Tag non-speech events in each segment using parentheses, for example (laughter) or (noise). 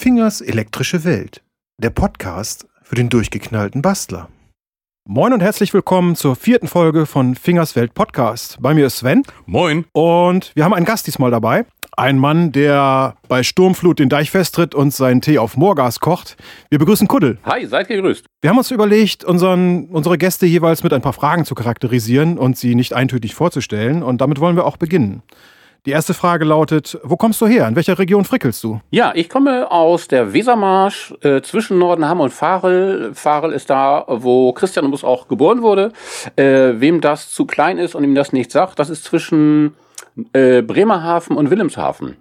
Fingers elektrische Welt. Der Podcast für den durchgeknallten Bastler. Moin und herzlich willkommen zur vierten Folge von Fingers Welt Podcast. Bei mir ist Sven. Moin. Und wir haben einen Gast diesmal dabei. Ein Mann, der bei Sturmflut den Deich festtritt und seinen Tee auf Moorgas kocht. Wir begrüßen Kuddel. Hi, seid gegrüßt. Wir haben uns überlegt, unseren, unsere Gäste jeweils mit ein paar Fragen zu charakterisieren und sie nicht eintönig vorzustellen. Und damit wollen wir auch beginnen. Die erste Frage lautet, wo kommst du her? In welcher Region frickelst du? Ja, ich komme aus der Wesermarsch äh, zwischen Nordenham und Farel. Farel ist da, wo Christian Bus auch geboren wurde. Äh, wem das zu klein ist und ihm das nicht sagt, das ist zwischen äh, Bremerhaven und Wilhelmshaven.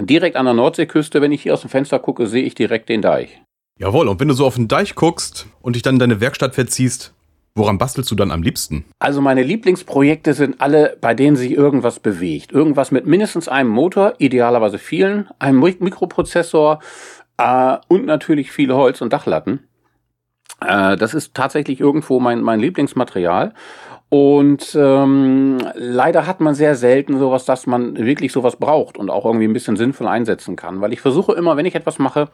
Direkt an der Nordseeküste, wenn ich hier aus dem Fenster gucke, sehe ich direkt den Deich. Jawohl, und wenn du so auf den Deich guckst und dich dann in deine Werkstatt verziehst, Woran bastelst du dann am liebsten? Also meine Lieblingsprojekte sind alle, bei denen sich irgendwas bewegt. Irgendwas mit mindestens einem Motor, idealerweise vielen, einem Mikroprozessor äh, und natürlich viele Holz- und Dachlatten. Äh, das ist tatsächlich irgendwo mein, mein Lieblingsmaterial. Und ähm, leider hat man sehr selten sowas, dass man wirklich sowas braucht und auch irgendwie ein bisschen sinnvoll einsetzen kann. Weil ich versuche immer, wenn ich etwas mache,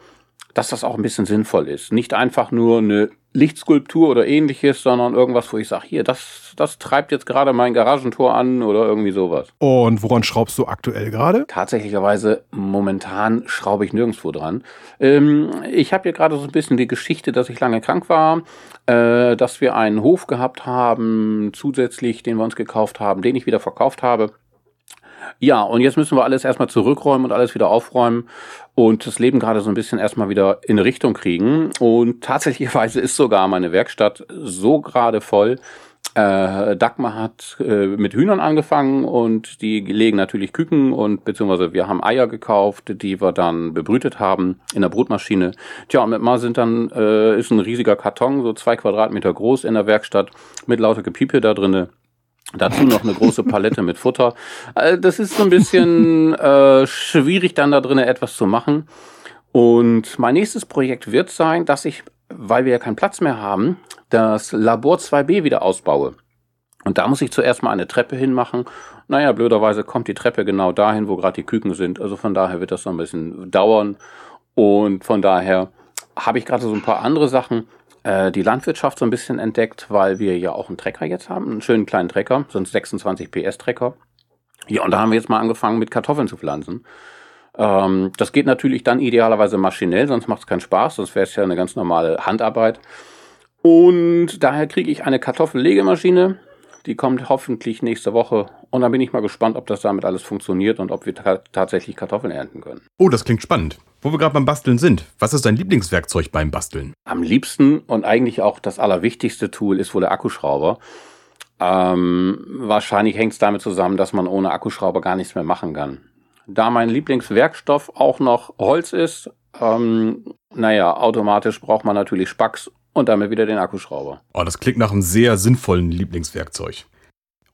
dass das auch ein bisschen sinnvoll ist. Nicht einfach nur eine Lichtskulptur oder ähnliches, sondern irgendwas, wo ich sage, hier, das, das treibt jetzt gerade mein Garagentor an oder irgendwie sowas. Und woran schraubst du aktuell gerade? Tatsächlicherweise momentan schraube ich nirgendwo dran. Ähm, ich habe hier gerade so ein bisschen die Geschichte, dass ich lange krank war, äh, dass wir einen Hof gehabt haben, zusätzlich, den wir uns gekauft haben, den ich wieder verkauft habe. Ja, und jetzt müssen wir alles erstmal zurückräumen und alles wieder aufräumen und das Leben gerade so ein bisschen erstmal wieder in Richtung kriegen. Und tatsächlicherweise ist sogar meine Werkstatt so gerade voll. Äh, Dagmar hat äh, mit Hühnern angefangen und die legen natürlich Küken und beziehungsweise wir haben Eier gekauft, die wir dann bebrütet haben in der Brutmaschine. Tja, und mit mal sind dann, äh, ist ein riesiger Karton, so zwei Quadratmeter groß in der Werkstatt mit lauter Gepiepe da drinnen. Dazu noch eine große Palette mit Futter. Also das ist so ein bisschen (laughs) äh, schwierig, dann da drinnen etwas zu machen. Und mein nächstes Projekt wird sein, dass ich, weil wir ja keinen Platz mehr haben, das Labor 2b wieder ausbaue. Und da muss ich zuerst mal eine Treppe hinmachen. Naja, blöderweise kommt die Treppe genau dahin, wo gerade die Küken sind. Also von daher wird das noch ein bisschen dauern. Und von daher habe ich gerade so ein paar andere Sachen, äh, die Landwirtschaft so ein bisschen entdeckt, weil wir ja auch einen Trecker jetzt haben, einen schönen kleinen Trecker, so einen 26 PS Trecker. Ja, und da haben wir jetzt mal angefangen mit Kartoffeln zu pflanzen. Ähm, das geht natürlich dann idealerweise maschinell, sonst macht es keinen Spaß, sonst wäre es ja eine ganz normale Handarbeit. Und daher kriege ich eine Kartoffellegemaschine, die kommt hoffentlich nächste Woche. Und dann bin ich mal gespannt, ob das damit alles funktioniert und ob wir ta tatsächlich Kartoffeln ernten können. Oh, das klingt spannend. Wo wir gerade beim Basteln sind, was ist dein Lieblingswerkzeug beim Basteln? Am liebsten und eigentlich auch das allerwichtigste Tool ist wohl der Akkuschrauber. Ähm, wahrscheinlich hängt es damit zusammen, dass man ohne Akkuschrauber gar nichts mehr machen kann. Da mein Lieblingswerkstoff auch noch Holz ist, ähm, naja, automatisch braucht man natürlich Spacks und damit wieder den Akkuschrauber. Oh, das klingt nach einem sehr sinnvollen Lieblingswerkzeug.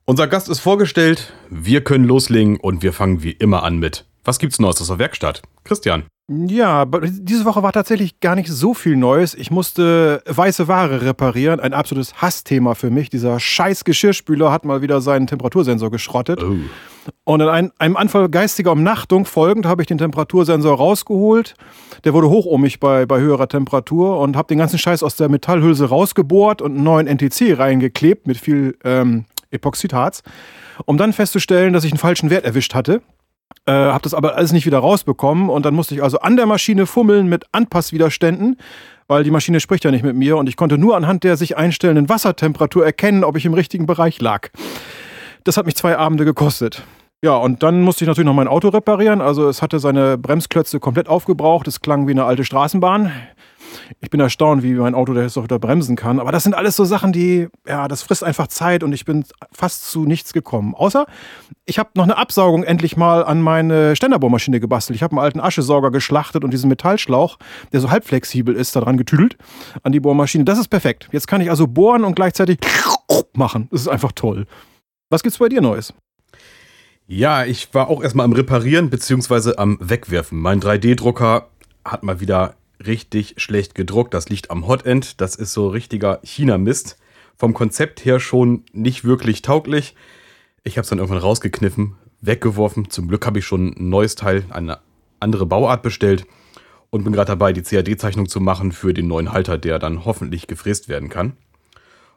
Unser Gast ist vorgestellt, wir können loslegen und wir fangen wie immer an mit Was gibt's Neues aus der Werkstatt? Christian. Ja, diese Woche war tatsächlich gar nicht so viel Neues. Ich musste weiße Ware reparieren, ein absolutes Hassthema für mich. Dieser scheiß Geschirrspüler hat mal wieder seinen Temperatursensor geschrottet. Oh. Und in einem, Anfall geistiger Umnachtung folgend habe ich den Temperatursensor rausgeholt. Der wurde hochohmig bei, bei höherer Temperatur und habe den ganzen Scheiß aus der Metallhülse rausgebohrt und einen neuen NTC reingeklebt mit viel ähm, Epoxidharz, um dann festzustellen, dass ich einen falschen Wert erwischt hatte. Äh, habe das aber alles nicht wieder rausbekommen und dann musste ich also an der Maschine fummeln mit Anpasswiderständen, weil die Maschine spricht ja nicht mit mir und ich konnte nur anhand der sich einstellenden Wassertemperatur erkennen, ob ich im richtigen Bereich lag. Das hat mich zwei Abende gekostet. Ja, und dann musste ich natürlich noch mein Auto reparieren. Also es hatte seine Bremsklötze komplett aufgebraucht. Es klang wie eine alte Straßenbahn ich bin erstaunt, wie mein Auto das auch wieder bremsen kann. Aber das sind alles so Sachen, die, ja, das frisst einfach Zeit und ich bin fast zu nichts gekommen. Außer, ich habe noch eine Absaugung endlich mal an meine Ständerbohrmaschine gebastelt. Ich habe einen alten Aschesauger geschlachtet und diesen Metallschlauch, der so halb flexibel ist, daran getüdelt an die Bohrmaschine. Das ist perfekt. Jetzt kann ich also bohren und gleichzeitig machen. Das ist einfach toll. Was gibt's bei dir Neues? Ja, ich war auch erstmal am Reparieren bzw. am Wegwerfen. Mein 3D-Drucker hat mal wieder richtig schlecht gedruckt. Das liegt am Hotend. Das ist so richtiger China-Mist. Vom Konzept her schon nicht wirklich tauglich. Ich habe es dann irgendwann rausgekniffen, weggeworfen. Zum Glück habe ich schon ein neues Teil, eine andere Bauart bestellt. und bin gerade dabei, die CAD-Zeichnung zu machen für den neuen Halter, der dann hoffentlich gefräst werden kann.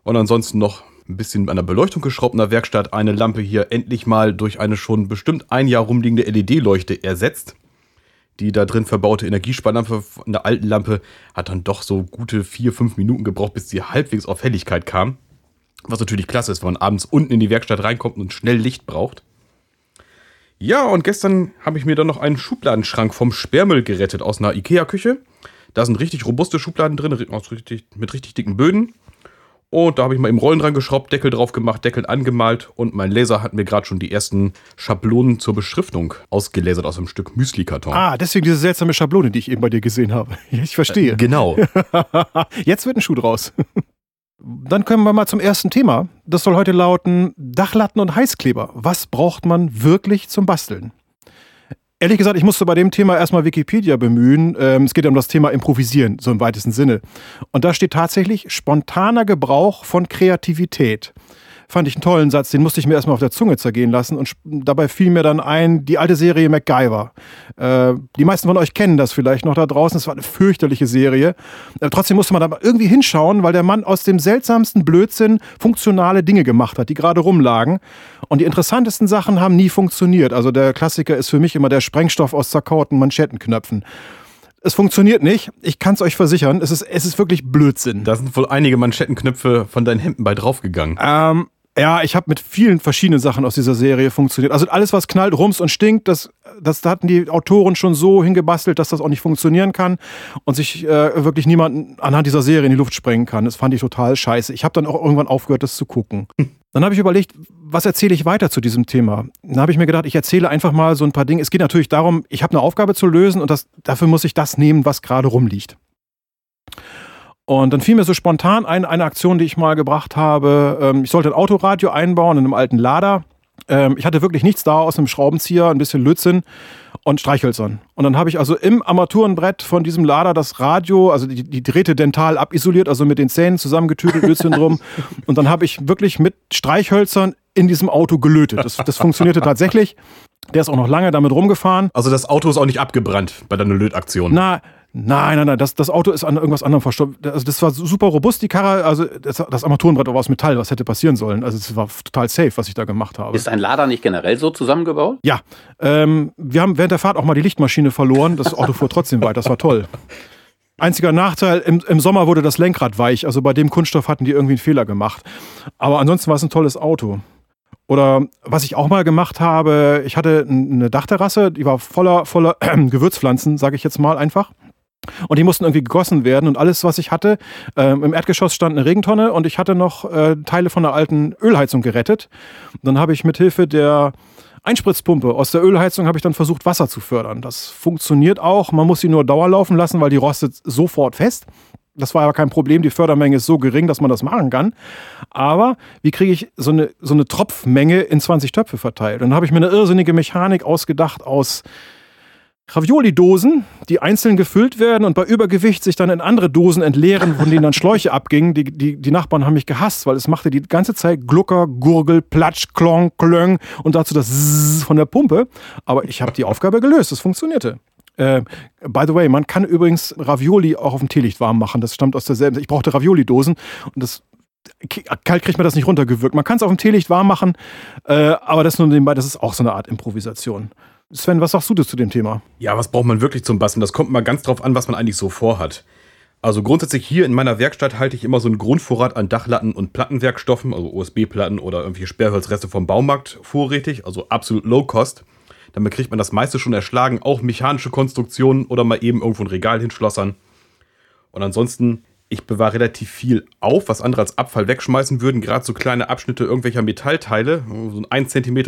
Und ansonsten noch ein bisschen an der Beleuchtung geschraubt Werkstatt, eine Lampe hier endlich mal durch eine schon bestimmt ein Jahr rumliegende LED-Leuchte ersetzt. Die da drin verbaute Energiesparlampe von der alten Lampe hat dann doch so gute vier, fünf Minuten gebraucht, bis sie halbwegs auf Helligkeit kam. Was natürlich klasse ist, wenn man abends unten in die Werkstatt reinkommt und schnell Licht braucht. Ja, und gestern habe ich mir dann noch einen Schubladenschrank vom Sperrmüll gerettet aus einer Ikea-Küche. Da sind richtig robuste Schubladen drin, mit richtig dicken Böden. Und da habe ich mal eben Rollen dran geschraubt, Deckel drauf gemacht, Deckel angemalt und mein Laser hat mir gerade schon die ersten Schablonen zur Beschriftung ausgelasert aus einem Stück Müsli-Karton. Ah, deswegen diese seltsame Schablone, die ich eben bei dir gesehen habe. (laughs) Ich verstehe. Äh, genau. (laughs) Jetzt wird ein Schuh draus. (laughs) Dann kommen wir mal zum ersten Thema. Das soll heute lauten Dachlatten und Heißkleber. Was braucht man wirklich zum Basteln? Ehrlich gesagt, ich musste bei dem Thema erstmal Wikipedia bemühen. Ähm, es geht ja um das Thema Improvisieren, so im weitesten Sinne. Und da steht tatsächlich spontaner Gebrauch von Kreativität fand ich einen tollen Satz, den musste ich mir erstmal auf der Zunge zergehen lassen und dabei fiel mir dann ein, die alte Serie MacGyver. Äh, die meisten von euch kennen das vielleicht noch da draußen, es war eine fürchterliche Serie. Äh, trotzdem musste man da irgendwie hinschauen, weil der Mann aus dem seltsamsten Blödsinn funktionale Dinge gemacht hat, die gerade rumlagen. Und die interessantesten Sachen haben nie funktioniert. Also der Klassiker ist für mich immer der Sprengstoff aus zerkauerten Manschettenknöpfen. Es funktioniert nicht. Ich kann es euch versichern. Es ist, es ist wirklich Blödsinn. Da sind wohl einige Manschettenknöpfe von deinen Hemden bei draufgegangen. Ähm, ja, ich habe mit vielen verschiedenen Sachen aus dieser Serie funktioniert. Also alles, was knallt, rums und stinkt, das, das hatten die Autoren schon so hingebastelt, dass das auch nicht funktionieren kann und sich äh, wirklich niemand anhand dieser Serie in die Luft sprengen kann. Das fand ich total scheiße. Ich habe dann auch irgendwann aufgehört, das zu gucken. Dann habe ich überlegt, was erzähle ich weiter zu diesem Thema? Dann habe ich mir gedacht, ich erzähle einfach mal so ein paar Dinge. Es geht natürlich darum, ich habe eine Aufgabe zu lösen und das, dafür muss ich das nehmen, was gerade rumliegt. Und dann fiel mir so spontan ein, eine Aktion, die ich mal gebracht habe. Ähm, ich sollte ein Autoradio einbauen in einem alten Lader. Ähm, ich hatte wirklich nichts da aus einem Schraubenzieher, ein bisschen Lützen und Streichhölzern. Und dann habe ich also im Armaturenbrett von diesem Lader das Radio, also die, die Drähte dental abisoliert, also mit den Zähnen zusammengetütelt, Lützen drum. (laughs) Und dann habe ich wirklich mit Streichhölzern in diesem Auto gelötet. Das, das funktionierte tatsächlich. Der ist auch noch lange damit rumgefahren. Also das Auto ist auch nicht abgebrannt bei deiner Lötaktion. Na, Nein, nein, nein, das, das Auto ist an irgendwas anderem verstorben. Also das war super robust, die Karre, also das, das Armaturenbrett war aus Metall, was hätte passieren sollen. Also es war total safe, was ich da gemacht habe. Ist ein Lader nicht generell so zusammengebaut? Ja, ähm, wir haben während der Fahrt auch mal die Lichtmaschine verloren. Das Auto fuhr trotzdem weiter, das war toll. Einziger Nachteil, im, im Sommer wurde das Lenkrad weich, also bei dem Kunststoff hatten die irgendwie einen Fehler gemacht. Aber ansonsten war es ein tolles Auto. Oder was ich auch mal gemacht habe, ich hatte eine Dachterrasse, die war voller, voller (clears throat) Gewürzpflanzen, sage ich jetzt mal einfach. Und die mussten irgendwie gegossen werden und alles, was ich hatte, äh, im Erdgeschoss stand eine Regentonne und ich hatte noch äh, Teile von einer alten Ölheizung gerettet. Und dann habe ich mit Hilfe der Einspritzpumpe aus der Ölheizung habe ich dann versucht, Wasser zu fördern. Das funktioniert auch. Man muss sie nur dauerlaufen lassen, weil die rostet sofort fest. Das war aber kein Problem. Die Fördermenge ist so gering, dass man das machen kann. Aber wie kriege ich so eine, so eine Tropfmenge in 20 Töpfe verteilt? Und dann habe ich mir eine irrsinnige Mechanik ausgedacht aus Ravioli-Dosen, die einzeln gefüllt werden und bei Übergewicht sich dann in andere Dosen entleeren, von denen dann Schläuche (laughs) abgingen. Die, die, die Nachbarn haben mich gehasst, weil es machte die ganze Zeit Glucker, Gurgel, Platsch, Klong, Klöng und dazu das Zzz von der Pumpe. Aber ich habe die Aufgabe gelöst, es funktionierte. Äh, by the way, man kann übrigens Ravioli auch auf dem Teelicht warm machen. Das stammt aus derselben. Ich brauchte Ravioli-Dosen und das kalt kriegt man das nicht runtergewürgt. Man kann es auf dem Teelicht warm machen, äh, aber das nur nebenbei, das ist auch so eine Art Improvisation. Sven, was sagst du zu dem Thema? Ja, was braucht man wirklich zum Basteln? Das kommt mal ganz drauf an, was man eigentlich so vorhat. Also grundsätzlich hier in meiner Werkstatt halte ich immer so einen Grundvorrat an Dachlatten und Plattenwerkstoffen, also USB-Platten oder irgendwelche Sperrholzreste vom Baumarkt vorrätig, also absolut low cost. Damit kriegt man das meiste schon erschlagen, auch mechanische Konstruktionen oder mal eben irgendwo ein Regal hinschlossern. Und ansonsten ich bewahre relativ viel auf, was andere als Abfall wegschmeißen würden. Gerade so kleine Abschnitte irgendwelcher Metallteile, so ein 1 cm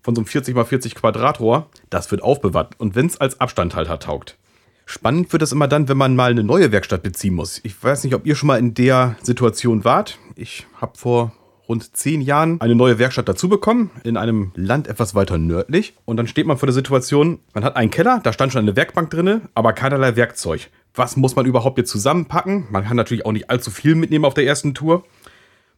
von so einem 40 x 40 Quadratrohr, das wird aufbewahrt. Und wenn es als Abstandhalter taugt. Spannend wird es immer dann, wenn man mal eine neue Werkstatt beziehen muss. Ich weiß nicht, ob ihr schon mal in der Situation wart. Ich habe vor rund zehn Jahren eine neue Werkstatt dazu bekommen, in einem Land etwas weiter nördlich. Und dann steht man vor der Situation, man hat einen Keller, da stand schon eine Werkbank drin, aber keinerlei Werkzeug was muss man überhaupt jetzt zusammenpacken? Man kann natürlich auch nicht allzu viel mitnehmen auf der ersten Tour.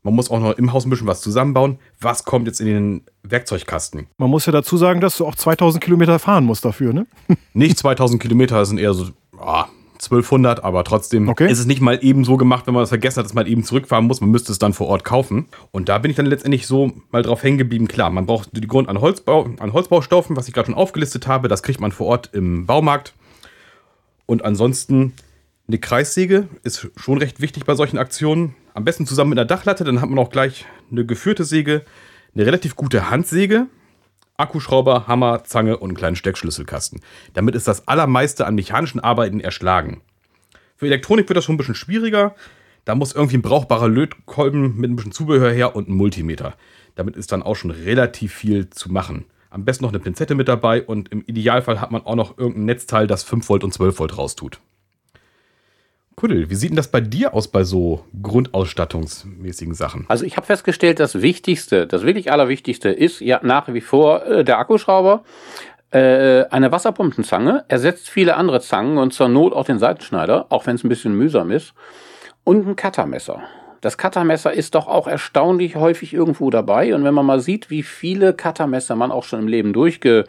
Man muss auch noch im Haus ein bisschen was zusammenbauen. Was kommt jetzt in den Werkzeugkasten? Man muss ja dazu sagen, dass du auch 2000 Kilometer fahren musst dafür, ne? (laughs) nicht 2000 Kilometer, das sind eher so oh, 1200, aber trotzdem Okay. ist es nicht mal eben so gemacht, wenn man das vergessen hat, dass man eben zurückfahren muss. Man müsste es dann vor Ort kaufen. Und da bin ich dann letztendlich so mal drauf hängen geblieben. Klar, man braucht die Grund an, Holzbau, an Holzbaustoffen, was ich gerade schon aufgelistet habe. Das kriegt man vor Ort im Baumarkt. Und ansonsten eine Kreissäge ist schon recht wichtig bei solchen Aktionen. Am besten zusammen mit einer Dachlatte, dann hat man auch gleich eine geführte Säge, eine relativ gute Handsäge, Akkuschrauber, Hammer, Zange und einen kleinen Steckschlüsselkasten. Damit ist das allermeiste an mechanischen Arbeiten erschlagen. Für Elektronik wird das schon ein bisschen schwieriger. Da muss irgendwie ein brauchbarer Lötkolben mit ein bisschen Zubehör her und ein Multimeter. Damit ist dann auch schon relativ viel zu machen. Am besten noch eine Pinzette mit dabei und im Idealfall hat man auch noch irgendein Netzteil, das 5 Volt und 12 Volt raustut. Kuddel, wie sieht denn das bei dir aus bei so grundausstattungsmäßigen Sachen? Also ich habe festgestellt, das Wichtigste, das wirklich Allerwichtigste ist ja nach wie vor äh, der Akkuschrauber. Äh, eine Wasserpumpenzange ersetzt viele andere Zangen und zur Not auch den Seitenschneider, auch wenn es ein bisschen mühsam ist. Und ein Cuttermesser. Das Cuttermesser ist doch auch erstaunlich häufig irgendwo dabei. Und wenn man mal sieht, wie viele Cuttermesser man auch schon im Leben durchgeholzt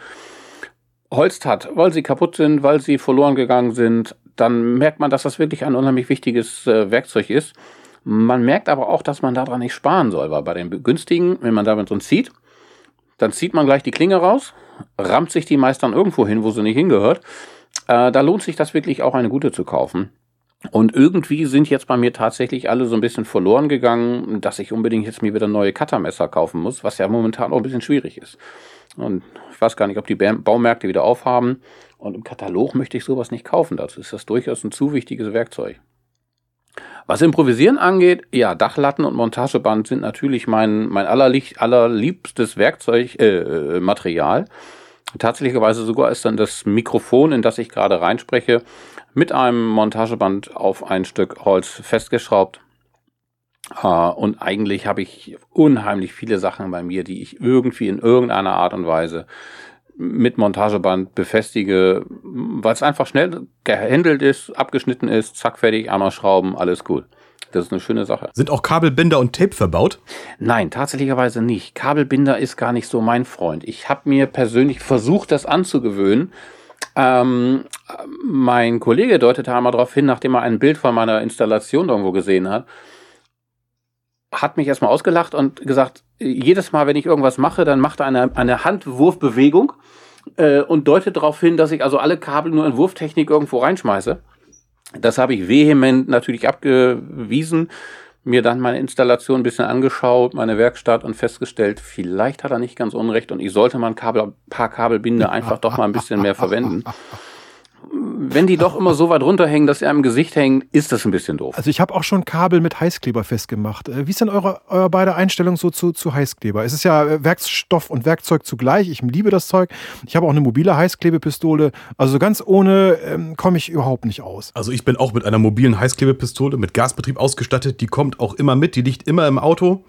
hat, weil sie kaputt sind, weil sie verloren gegangen sind, dann merkt man, dass das wirklich ein unheimlich wichtiges äh, Werkzeug ist. Man merkt aber auch, dass man daran nicht sparen soll, weil bei den günstigen, wenn man damit drin zieht, dann zieht man gleich die Klinge raus, rammt sich die meist dann irgendwo hin, wo sie nicht hingehört. Äh, da lohnt sich das wirklich auch eine gute zu kaufen. Und irgendwie sind jetzt bei mir tatsächlich alle so ein bisschen verloren gegangen, dass ich unbedingt jetzt mir wieder neue Cuttermesser kaufen muss, was ja momentan auch ein bisschen schwierig ist. Und ich weiß gar nicht, ob die Ba- Baumärkte wieder aufhaben. Und im Katalog möchte ich sowas nicht kaufen. Dazu ist das durchaus ein zu wichtiges Werkzeug. Was Improvisieren angeht, ja, Dachlatten und Montageband sind natürlich mein, mein allerlieb, allerliebstes Werkzeug, äh, äh, Material. Tatsächlicherweise sogar ist dann das Mikrofon, in das ich gerade reinspreche, mit einem Montageband auf ein Stück Holz festgeschraubt. Äh, und eigentlich habe ich unheimlich viele Sachen bei mir, die ich irgendwie in irgendeiner Art und Weise mit Montageband befestige, weil es einfach schnell gehandelt ist, abgeschnitten ist, zack, fertig, einmal schrauben, alles gut. Das ist eine schöne Sache. Sind auch Kabelbinder und Tape verbaut? Nein, tatsächlicherweise nicht. Kabelbinder ist gar nicht so mein Freund. Ich habe mir persönlich versucht, das anzugewöhnen. Ähm, mein Kollege deutete einmal darauf hin, nachdem er ein Bild von meiner Installation irgendwo gesehen hat, hat mich erstmal ausgelacht und gesagt, jedes Mal, wenn ich irgendwas mache, dann macht er eine, eine Handwurfbewegung äh, und deutet darauf hin, dass ich also alle Kabel nur in Wurftechnik irgendwo reinschmeiße. Das habe ich vehement natürlich abgewiesen, mir dann meine Installation ein bisschen angeschaut, meine Werkstatt und festgestellt, vielleicht hat er nicht ganz unrecht und ich sollte mal ein Kabel, paar Kabelbinder (laughs) einfach doch mal ein bisschen mehr verwenden. Wenn die doch immer so weit runterhängen, dass sie einem im Gesicht hängen, ist das ein bisschen doof. Also ich habe auch schon Kabel mit Heißkleber festgemacht. Äh, Wie ist denn eure, eure beide Einstellung so zu, zu Heißkleber? Es ist ja äh, Werkstoff und Werkzeug zugleich. Ich liebe das Zeug. Ich habe auch eine mobile Heißklebepistole. Also ganz ohne ähm, komme ich überhaupt nicht aus. Also ich bin auch mit einer mobilen Heißklebepistole mit Gasbetrieb ausgestattet. Die kommt auch immer mit, die liegt immer im Auto.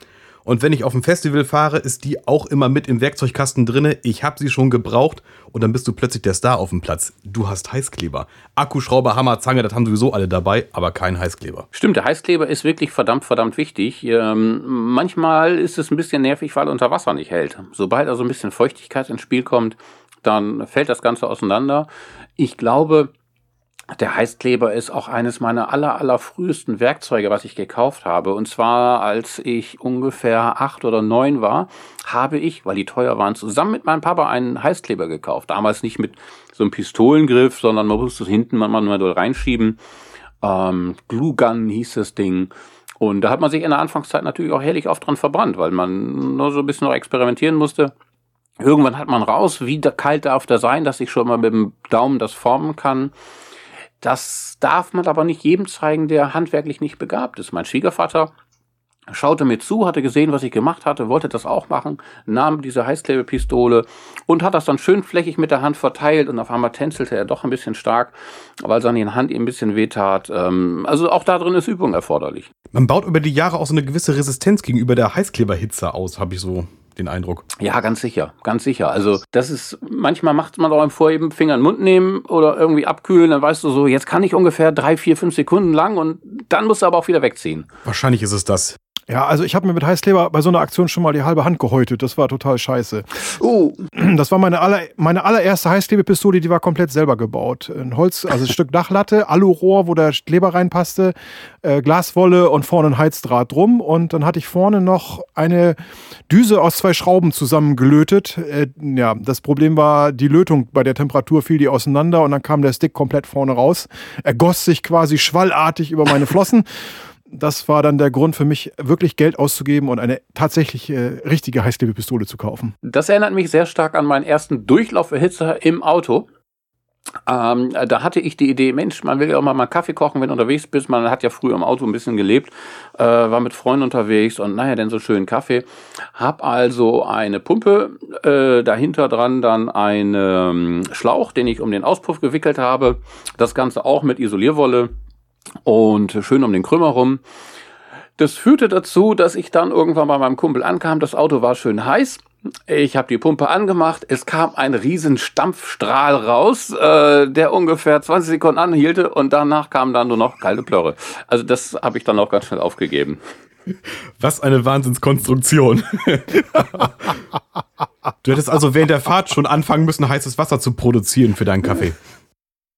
Und wenn ich auf ein Festival fahre, ist die auch immer mit im Werkzeugkasten drinne. Ich habe sie schon gebraucht und dann bist du plötzlich der Star auf dem Platz. Du hast Heißkleber. Akkuschrauber, Hammer, Zange, das haben sowieso alle dabei, aber kein Heißkleber. Stimmt, der Heißkleber ist wirklich verdammt, verdammt wichtig. Ähm, manchmal ist es ein bisschen nervig, weil er unter Wasser nicht hält. Sobald also ein bisschen Feuchtigkeit ins Spiel kommt, dann fällt das Ganze auseinander. Ich glaube, der Heißkleber ist auch eines meiner aller, aller frühesten Werkzeuge, was ich gekauft habe. Und zwar, als ich ungefähr acht oder neun war, habe ich, weil die teuer waren, zusammen mit meinem Papa einen Heißkleber gekauft. Damals nicht mit so einem Pistolengriff, sondern man musste es hinten mal manuell reinschieben. Ähm, Glue Gun hieß das Ding. Und da hat man sich in der Anfangszeit natürlich auch herrlich oft dran verbrannt, weil man nur so ein bisschen noch experimentieren musste. Irgendwann hat man raus, wie kalt darf der sein, dass ich schon mal mit dem Daumen das formen kann. Das darf man aber nicht jedem zeigen, der handwerklich nicht begabt ist. Mein Schwiegervater schaute mir zu, hatte gesehen, was ich gemacht hatte, wollte das auch machen, nahm diese Heißklebepistole und hat das dann schön flächig mit der Hand verteilt und auf einmal tänzelte er doch ein bisschen stark, weil seine Hand ihm ein bisschen wehtat. Ähm, Also auch da drin ist Übung erforderlich. Man baut über die Jahre auch so eine gewisse Resistenz gegenüber der Heißkleberhitze aus, habe ich so den Eindruck. Ja, ganz sicher, ganz sicher. Also das ist, manchmal macht man auch im Vorheben Finger in den Mund nehmen oder irgendwie abkühlen, dann weißt du so, jetzt kann ich ungefähr drei, vier, fünf Sekunden lang und dann musst du aber auch wieder wegziehen. Wahrscheinlich ist es das. Ja, also ich habe mir mit Heißkleber bei so einer Aktion schon mal die halbe Hand gehäutet. Das war total scheiße. Oh. Das war meine, aller, meine allererste Heißklebepistole, die war komplett selber gebaut. Ein Holz, also ein Stück Dachlatte, (laughs) Alurohr, wo der Kleber reinpasste, äh, Glaswolle und vorne ein Heizdraht drum. Und dann hatte ich vorne noch eine Düse aus zwei Schrauben zusammengelötet. Äh, ja, das Problem war, die Lötung bei der Temperatur fiel die auseinander und dann kam der Stick komplett vorne raus. Er goss sich quasi schwallartig über meine Flossen das war dann der Grund für mich, wirklich Geld auszugeben und eine tatsächlich äh, richtige Heißklebepistole zu kaufen. Das erinnert mich sehr stark an meinen ersten Durchlauferhitzer im Auto. Ähm, da hatte ich die Idee, Mensch, man will ja auch mal, mal Kaffee kochen, wenn du unterwegs bist. Man hat ja früher im Auto ein bisschen gelebt, äh, war mit Freunden unterwegs und naja, denn so schön Kaffee. Hab also eine Pumpe, äh, dahinter dran dann einen ähm, Schlauch, den ich um den Auspuff gewickelt habe. Das Ganze auch mit Isolierwolle und schön um den Krümmer rum. Das führte dazu, dass ich dann irgendwann bei meinem Kumpel ankam. Das Auto war schön heiß. Ich habe die Pumpe angemacht. Es kam ein riesen Stampfstrahl raus, äh, der ungefähr 20 Sekunden anhielte und danach kam dann nur noch kalte Plörre. Also das habe ich dann auch ganz schnell aufgegeben. Was eine Wahnsinnskonstruktion. (laughs) du hättest also während der Fahrt schon anfangen müssen, heißes Wasser zu produzieren für deinen Kaffee.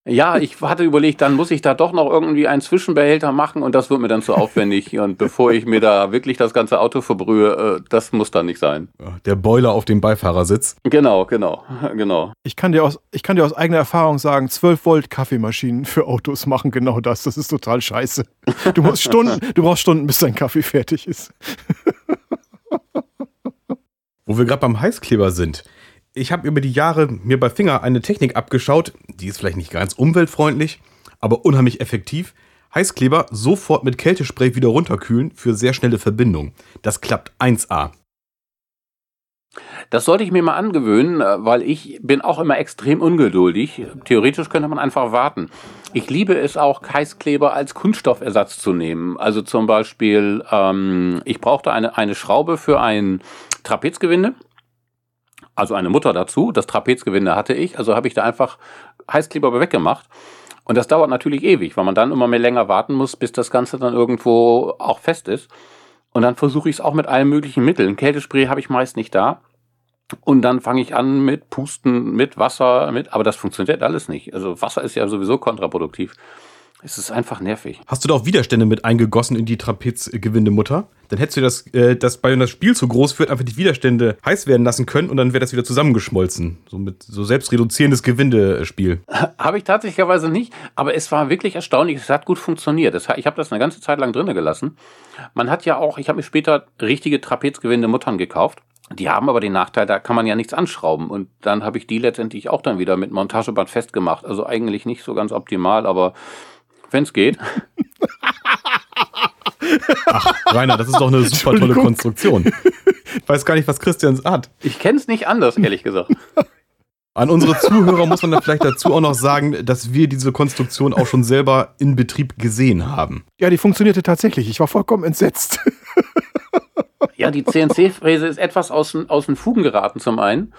Ja, ich hatte überlegt, dann muss ich da doch noch irgendwie einen Zwischenbehälter machen und das wird mir dann zu aufwendig. (laughs) und bevor ich mir da wirklich das ganze Auto verbrühe, äh, das muss dann nicht sein. Der Boiler auf dem Beifahrersitz. Genau, genau, (laughs) genau. Ich kann dir aus, ich kann dir aus eigener Erfahrung sagen, 12 Volt Kaffeemaschinen für Autos machen genau das. Das ist total scheiße. Du musst Stunden, (laughs) du brauchst Stunden, bis dein Kaffee fertig ist. Wo wir gerade beim Heißkleber sind ich habe über die Jahre mir bei Finger eine Technik abgeschaut, die ist vielleicht nicht ganz umweltfreundlich, aber unheimlich effektiv. Heißkleber sofort mit Kältespray wieder runterkühlen für sehr schnelle Verbindung. Das klappt 1A. Das sollte ich mir mal angewöhnen, äh, weil ich bin auch immer extrem ungeduldig. Theoretisch könnte man einfach warten. Ich liebe es auch, Heißkleber als Kunststoffersatz zu nehmen. Also zum Beispiel, ähm, ich brauchte eine, eine Schraube für ein Trapezgewinde also eine Mutter dazu. Das Trapezgewinde hatte ich, also habe ich da einfach Heißkleber weggemacht. Und das dauert natürlich ewig, weil man dann immer mehr länger warten muss, bis das Ganze dann irgendwo auch fest ist. Und dann versuche ich es auch mit allen möglichen Mitteln. Kältespray habe ich meist nicht da. Und dann fange ich an mit Pusten, mit Wasser, mit, aber das funktioniert alles nicht. Also Wasser ist ja sowieso kontraproduktiv. Es ist einfach nervig. Hast du da auch Widerstände mit eingegossen in die Trapezgewindemutter? Dann hättest du das, äh, das bei das Spiel zu groß wird, einfach die Widerstände heiß werden lassen können und dann wäre das wieder zusammengeschmolzen. So mit so selbstreduzierendes Gewindespiel. (laughs) habe ich tatsächlicherweise nicht, aber es war wirklich erstaunlich. Es hat gut funktioniert. Das, ich habe das eine ganze Zeit lang drinnen gelassen. Man hat ja auch, ich habe mir später richtige Trapezgewindemuttern gekauft. Die haben aber den Nachteil, da kann man ja nichts anschrauben. Und dann habe ich die letztendlich auch dann wieder mit Montageband festgemacht. Also eigentlich nicht so ganz optimal, aber wenn es geht. (laughs) Ach, Rainer, das ist doch eine super tolle Konstruktion. Ich weiß gar nicht, was Christians hat. Ich kenne es nicht anders, ehrlich gesagt. An unsere Zuhörer muss man da vielleicht dazu auch noch sagen, dass wir diese Konstruktion auch schon selber in Betrieb gesehen haben. Ja, die funktionierte tatsächlich. Ich war vollkommen entsetzt. Ja, die CNC-Fräse ist etwas aus, aus den Fugen geraten zum einen.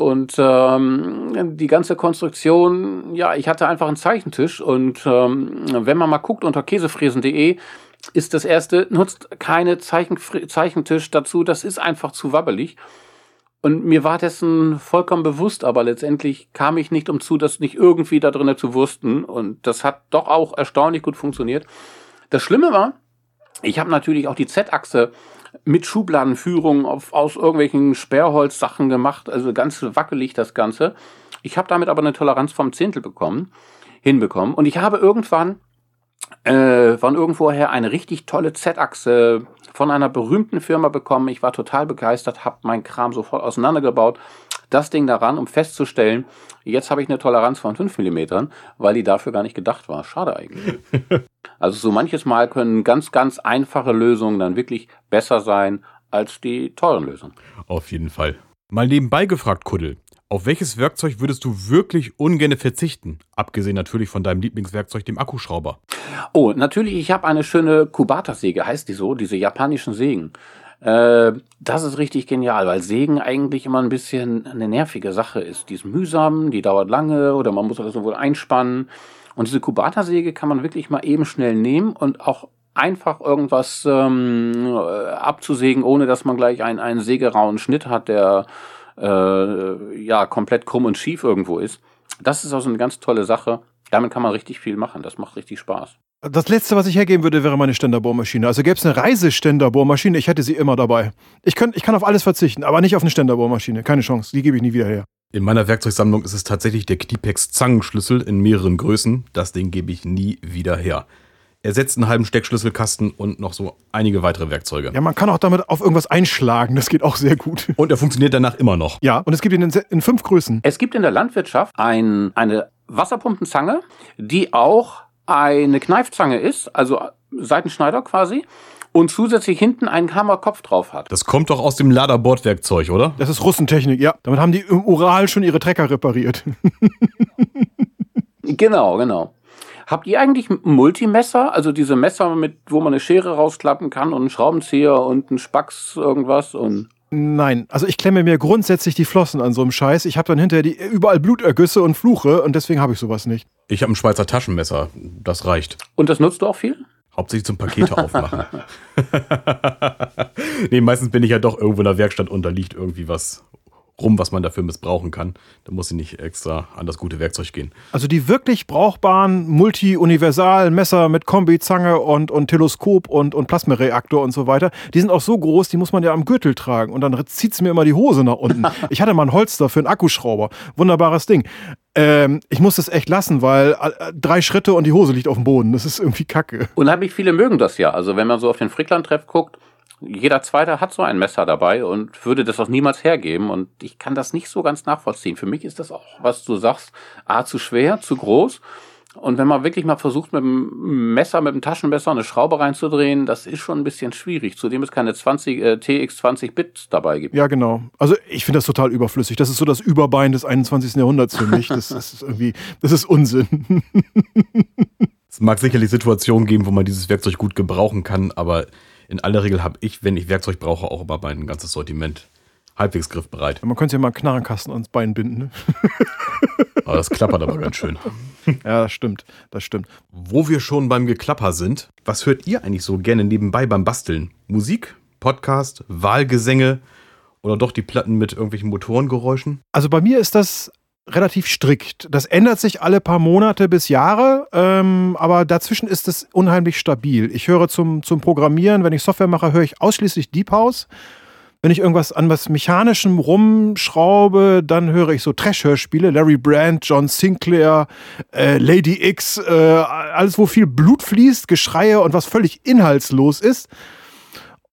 Und ähm, die ganze Konstruktion, ja, ich hatte einfach einen Zeichentisch und ähm, wenn man mal guckt unter käsefräsen.de, ist das erste, nutzt keine Zeichen, Zeichentisch dazu, das ist einfach zu wabbelig. Und mir war dessen vollkommen bewusst, aber letztendlich kam ich nicht umzu, das nicht irgendwie da drinnen zu wursten. Und das hat doch auch erstaunlich gut funktioniert. Das Schlimme war, ich habe natürlich auch die Z-Achse mit Schubladenführung auf, aus irgendwelchen Sperrholzsachen gemacht, also ganz wackelig das Ganze. Ich habe damit aber eine Toleranz vom Zehntel bekommen, hinbekommen. Und ich habe irgendwann äh, von irgendwoher eine richtig tolle Z-Achse von einer berühmten Firma bekommen. Ich war total begeistert, habe meinen Kram sofort auseinandergebaut, das Ding daran, um festzustellen, jetzt habe ich eine Toleranz von 5 mm, weil die dafür gar nicht gedacht war. Schade eigentlich. (laughs) also so manches Mal können ganz, ganz einfache Lösungen dann wirklich besser sein als die teuren Lösungen. Auf jeden Fall. Mal nebenbei gefragt, Kuddel. Auf welches Werkzeug würdest du wirklich ungern verzichten? Abgesehen natürlich von deinem Lieblingswerkzeug, dem Akkuschrauber. Oh, natürlich, ich habe eine schöne Kubata-Säge, heißt die so, diese japanischen Sägen. Äh, das ist richtig genial, weil Sägen eigentlich immer ein bisschen eine nervige Sache ist. Die ist mühsam, die dauert lange oder man muss das sowohl einspannen. Und diese Kubata-Säge kann man wirklich mal eben schnell nehmen und auch einfach irgendwas ähm, abzusägen, ohne dass man gleich einen, einen sägerauen Schnitt hat, der äh, ja komplett krumm und schief irgendwo ist. Das ist also eine ganz tolle Sache. Damit kann man richtig viel machen. Das macht richtig Spaß. Das letzte, was ich hergeben würde, wäre meine Ständerbohrmaschine. Also gäbe es eine Reiseständerbohrmaschine, ich hätte sie immer dabei. Ich, könnt, ich kann auf alles verzichten, aber nicht auf eine Ständerbohrmaschine. Keine Chance. Die gebe ich nie wieder her. In meiner Werkzeugsammlung ist es tatsächlich der Knipex Zangenschlüssel in mehreren Größen. Das Ding gebe ich nie wieder her. Ersetzt einen halben Steckschlüsselkasten und noch so einige weitere Werkzeuge. Ja, man kann auch damit auf irgendwas einschlagen. Das geht auch sehr gut. Und er funktioniert danach immer noch. Ja, und es gibt ihn in, in fünf Größen. Es gibt in der Landwirtschaft ein, eine Wasserpumpenzange, die auch eine Kneifzange ist, also Seitenschneider quasi und zusätzlich hinten einen Hammerkopf drauf hat. Das kommt doch aus dem Laderbordwerkzeug, oder? Das ist Russentechnik, ja. Damit haben die im Ural schon ihre Trecker repariert. (laughs) genau, genau. Habt ihr eigentlich ein Multimesser? Also diese Messer, mit, wo man eine Schere rausklappen kann und einen Schraubenzieher und einen Spacks irgendwas und. Nein, also ich klemme mir grundsätzlich die Flossen an so einem Scheiß. Ich habe dann hinterher die, überall Blutergüsse und Fluche und deswegen habe ich sowas nicht. Ich habe ein Schweizer Taschenmesser, das reicht. Und das nutzt du auch viel? Hauptsächlich zum Pakete aufmachen. (laughs) nee, meistens bin ich ja doch irgendwo in der Werkstatt und da liegt irgendwie was rum, was man dafür missbrauchen kann. Da muss ich nicht extra an das gute Werkzeug gehen. Also die wirklich brauchbaren Multi-Universal-Messer mit Kombizange und, und Teleskop und, und Plasmareaktor und so weiter, die sind auch so groß, die muss man ja am Gürtel tragen und dann zieht es mir immer die Hose nach unten. (laughs) ich hatte mal ein Holster für einen Akkuschrauber. Wunderbares Ding. Ähm, ich muss das echt lassen, weil äh, drei Schritte und die Hose liegt auf dem Boden. Das ist irgendwie kacke. Unheimlich viele mögen das ja. Also wenn man so auf den Frickland-Treff guckt, jeder Zweite hat so ein Messer dabei und würde das auch niemals hergeben. Und ich kann das nicht so ganz nachvollziehen. Für mich ist das auch, was du sagst, A, zu schwer, zu groß. Und wenn man wirklich mal versucht, mit einem Messer, mit einem Taschenmesser eine Schraube reinzudrehen, das ist schon ein bisschen schwierig. Zudem es keine 20, äh, TX20-Bit dabei gibt. Ja, genau. Also ich finde das total überflüssig. Das ist so das Überbein des 21. Jahrhunderts für mich. Das ist (laughs) irgendwie, das ist Unsinn. es mag sicherlich Situationen geben, wo man dieses Werkzeug gut gebrauchen kann, aber in aller Regel habe ich, wenn ich Werkzeug brauche, auch immer mein ganzes Sortiment halbwegs griffbereit. Man könnte ja mal einen Knarrenkasten ans Bein binden. Ne? (laughs) aber das klappert aber ganz schön. (laughs) Ja, das stimmt. Das stimmt. Wo wir schon beim Geklapper sind, was hört ihr eigentlich so gerne nebenbei beim Basteln? Musik, Podcast, Wahlgesänge oder doch die Platten mit irgendwelchen Motorengeräuschen? Also bei mir ist das relativ strikt. Das ändert sich alle paar Monate bis Jahre, ähm, aber dazwischen ist es unheimlich stabil. Ich höre zum, zum Programmieren, wenn ich Software mache, höre ich ausschließlich Deep House. Wenn ich irgendwas an was Mechanischem rumschraube, dann höre ich so Trash-Hörspiele, Larry Brandt, John Sinclair, äh, Lady X, äh, alles, wo viel Blut fließt, Geschreie und was völlig inhaltslos ist.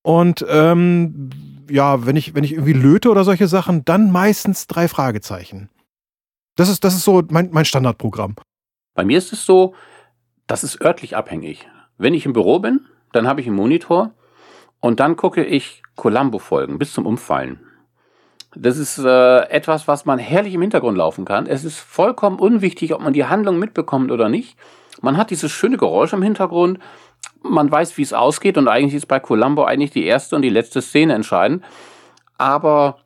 Und ähm, ja, wenn ich, wenn ich irgendwie löte oder solche Sachen, dann meistens drei Fragezeichen. Das ist, das ist so mein, mein Standardprogramm. Bei mir ist es so, das ist örtlich abhängig. Wenn ich im Büro bin, dann habe ich einen Monitor und dann gucke ich Columbo-Folgen bis zum Umfallen. Das ist äh, etwas, was man herrlich im Hintergrund laufen kann. Es ist vollkommen unwichtig, ob man die Handlung mitbekommt oder nicht. Man hat dieses schöne Geräusch im Hintergrund. Man weiß, wie es ausgeht und eigentlich ist bei Columbo eigentlich die erste und die letzte Szene entscheidend. Aber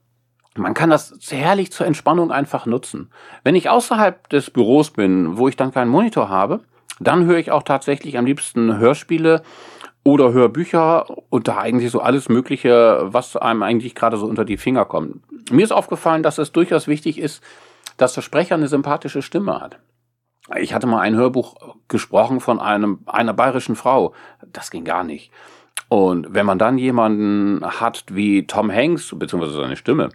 man kann das herrlich zur Entspannung einfach nutzen. Wenn ich außerhalb des Büros bin, wo ich dann keinen Monitor habe, dann höre ich auch tatsächlich am liebsten Hörspiele oder Hörbücher und da eigentlich so alles Mögliche, was einem eigentlich gerade so unter die Finger kommt. Mir ist aufgefallen, dass es durchaus wichtig ist, dass der Sprecher eine sympathische Stimme hat. Ich hatte mal ein Hörbuch gesprochen von einem, einer bayerischen Frau. Das ging gar nicht. Und wenn man dann jemanden hat wie Tom Hanks, beziehungsweise seine Stimme,